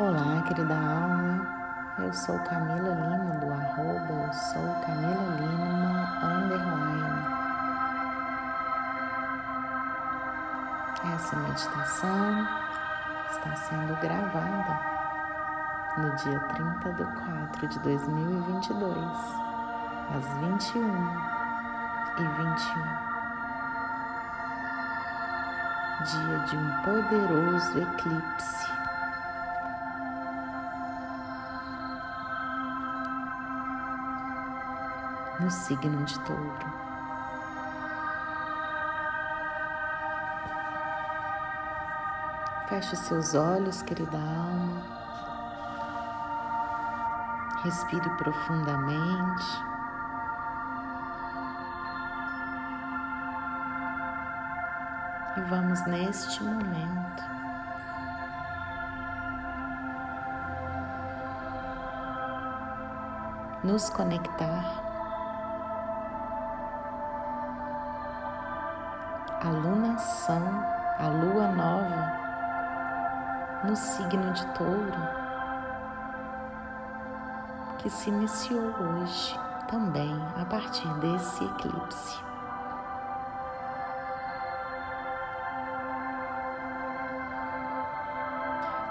Olá, querida alma. Eu sou Camila Lima do arroba eu sou Camila Lima underline. Essa meditação está sendo gravada no dia 30 de 4 de 2022, às 21 e 21 dia de um poderoso eclipse. No signo de touro. Feche seus olhos, querida alma. Respire profundamente. E vamos neste momento nos conectar à lunação, à lua nova no signo de Touro, que se iniciou hoje também a partir desse eclipse.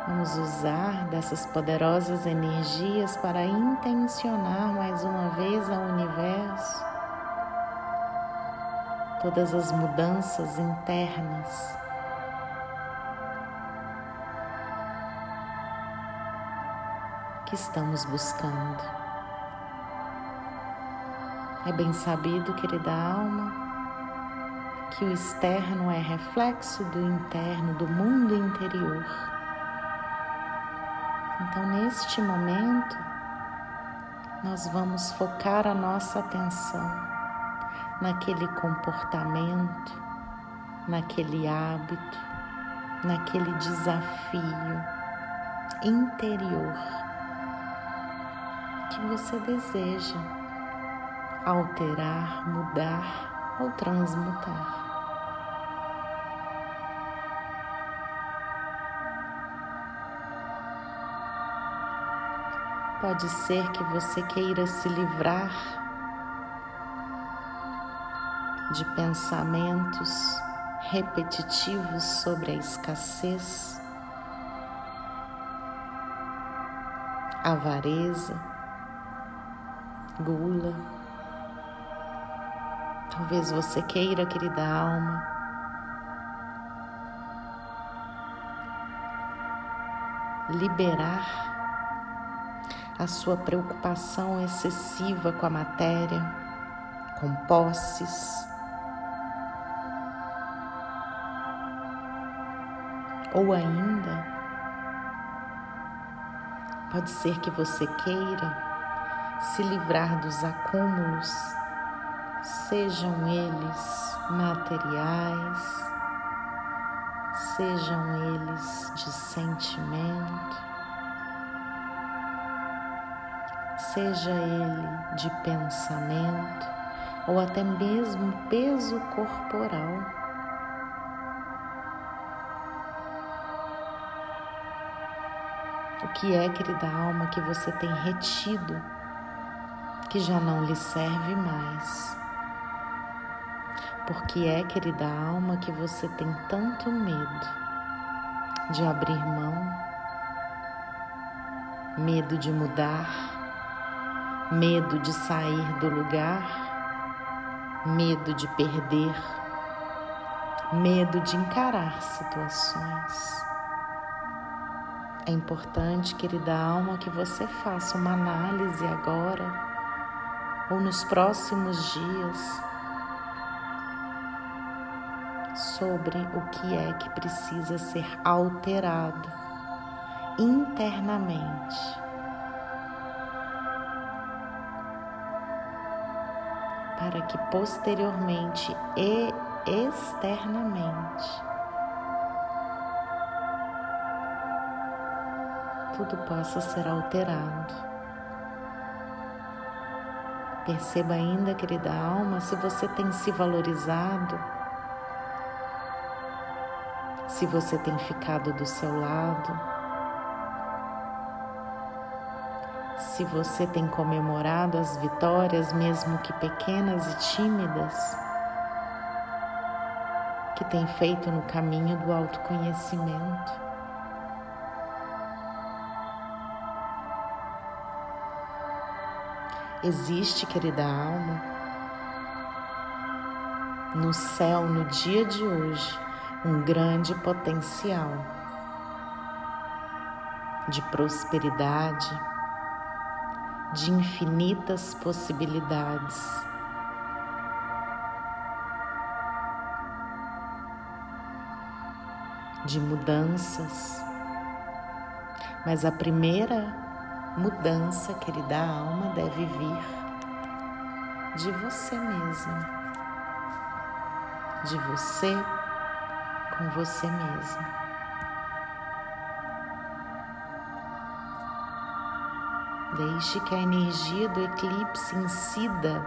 Vamos usar dessas poderosas energias para intencionar mais uma vez ao universo todas as mudanças internas. Que estamos buscando. É bem sabido, querida alma, que o externo é reflexo do interno, do mundo interior. Então, neste momento, nós vamos focar a nossa atenção naquele comportamento, naquele hábito, naquele desafio interior que você deseja alterar, mudar ou transmutar. Pode ser que você queira se livrar de pensamentos repetitivos sobre a escassez, avareza, gula. Talvez você queira, querida alma, liberar a sua preocupação excessiva com a matéria, com posses, ou ainda pode ser que você queira se livrar dos acúmulos, sejam eles materiais, sejam eles de sentimento, seja ele de pensamento ou até mesmo peso corporal. O que é, querida alma, que você tem retido que já não lhe serve mais? Porque é, querida alma, que você tem tanto medo de abrir mão, medo de mudar, medo de sair do lugar, medo de perder, medo de encarar situações. É importante, querida alma, que você faça uma análise agora ou nos próximos dias sobre o que é que precisa ser alterado internamente. Para que posteriormente e externamente tudo possa ser alterado. Perceba ainda, querida alma, se você tem se valorizado, se você tem ficado do seu lado, Se você tem comemorado as vitórias, mesmo que pequenas e tímidas, que tem feito no caminho do autoconhecimento. Existe, querida alma, no céu, no dia de hoje, um grande potencial de prosperidade, de infinitas possibilidades. De mudanças, mas a primeira mudança, querida alma, deve vir de você mesmo, de você com você mesmo. Deixe que a energia do eclipse incida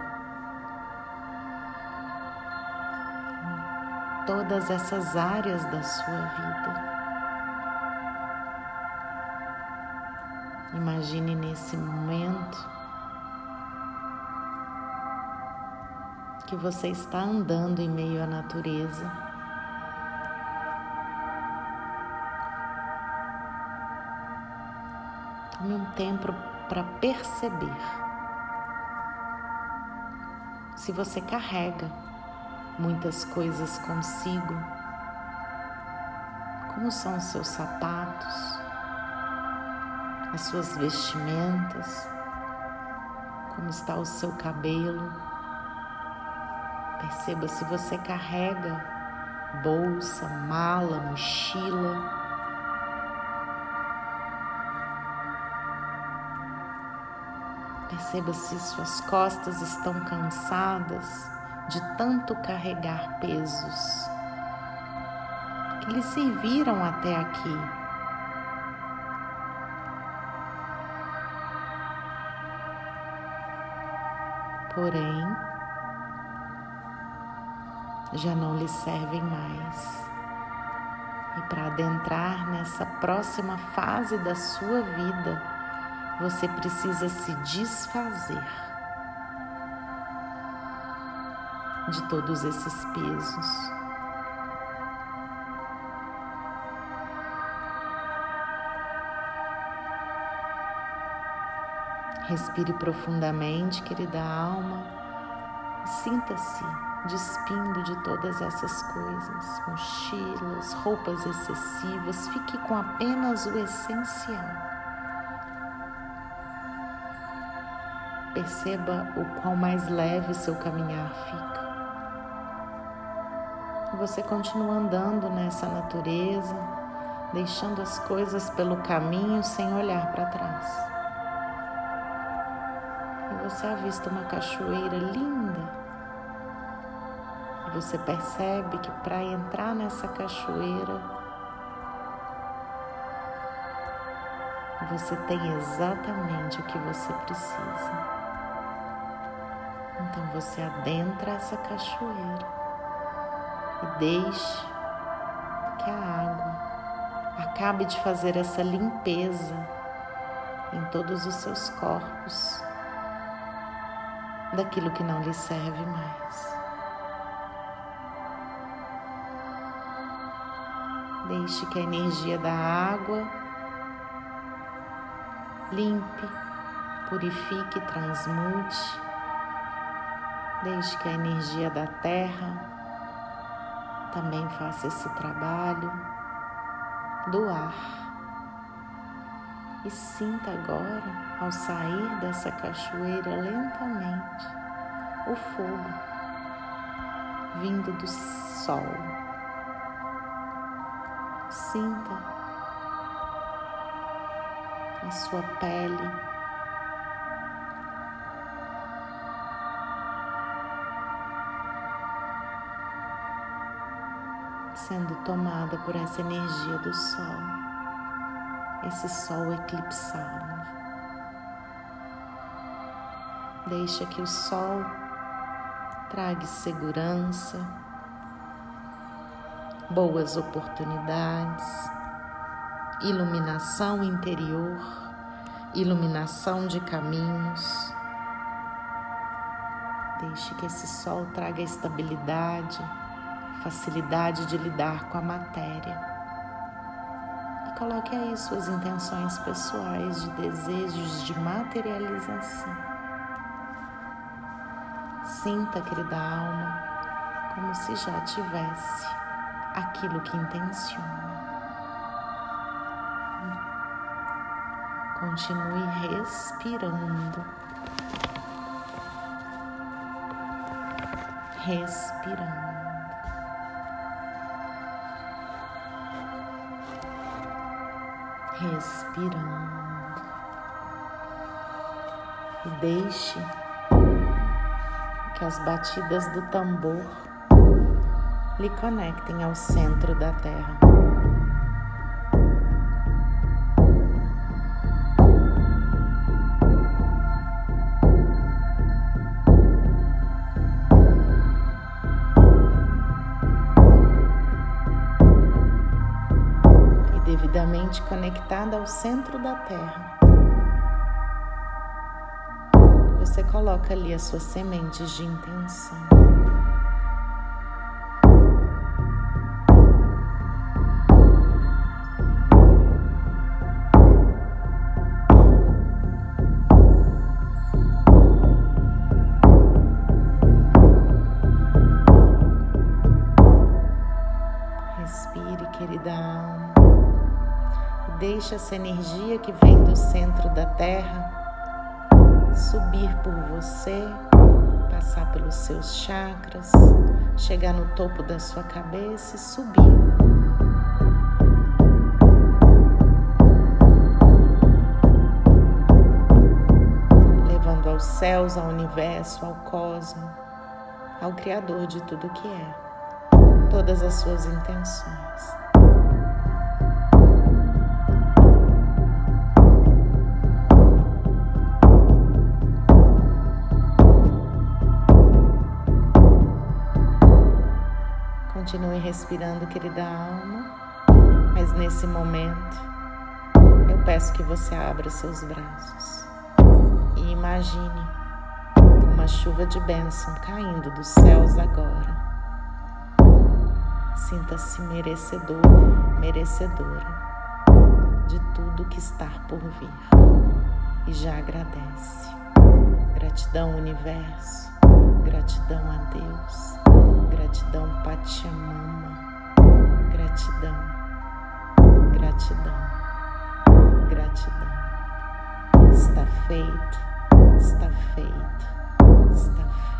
em todas essas áreas da sua vida. Imagine nesse momento que você está andando em meio à natureza. Tome um tempo para perceber se você carrega muitas coisas consigo. Como são os seus sapatos? As suas vestimentas, como está o seu cabelo. Perceba se você carrega bolsa, mala, mochila. Perceba se suas costas estão cansadas de tanto carregar pesos que lhe serviram até aqui porém já não lhe servem mais. E para adentrar nessa próxima fase da sua vida, você precisa se desfazer de todos esses pesos. Respire profundamente, querida alma, sinta-se despindo de todas essas coisas, mochilas, roupas excessivas, fique com apenas o essencial. Perceba o qual mais leve seu caminhar fica. Você continua andando nessa natureza, deixando as coisas pelo caminho sem olhar para trás você avista uma cachoeira linda. Você percebe que para entrar nessa cachoeira, você tem exatamente o que você precisa. Então você adentra essa cachoeira e deixe que a água acabe de fazer essa limpeza em todos os seus corpos daquilo que não lhe serve mais. Deixe que a energia da água limpe, purifique, transmute. Deixe que a energia da terra também faça esse trabalho do ar e sinta agora, ao sair dessa cachoeira lentamente, o fogo vindo do sol. Sinta a sua pele. Sendo tomada por essa energia do sol esse sol eclipsado. Deixa que o sol traga segurança, boas oportunidades, iluminação interior, iluminação de caminhos. Deixe que esse sol traga estabilidade, facilidade de lidar com a matéria. Coloque aí suas intenções pessoais de desejos de materialização. Sinta, querida alma, como se já tivesse aquilo que intenciona. Continue respirando. Respirando. Respirando. E deixe que as batidas do tambor lhe conectem ao centro da Terra. Devidamente conectada ao centro da Terra. Você coloca ali as suas sementes de intenção. Essa energia que vem do centro da Terra subir por você, passar pelos seus chakras, chegar no topo da sua cabeça e subir. Levando aos céus, ao universo, ao cosmos, ao Criador de tudo que é, todas as suas intenções. Continue respirando, querida alma, mas nesse momento eu peço que você abra seus braços e imagine uma chuva de bênção caindo dos céus agora. Sinta-se merecedor, merecedora de tudo que está por vir e já agradece. Gratidão, universo, gratidão a Deus Gratidão, Pachamama. Gratidão, gratidão, gratidão. Está feito, está feito, está estarem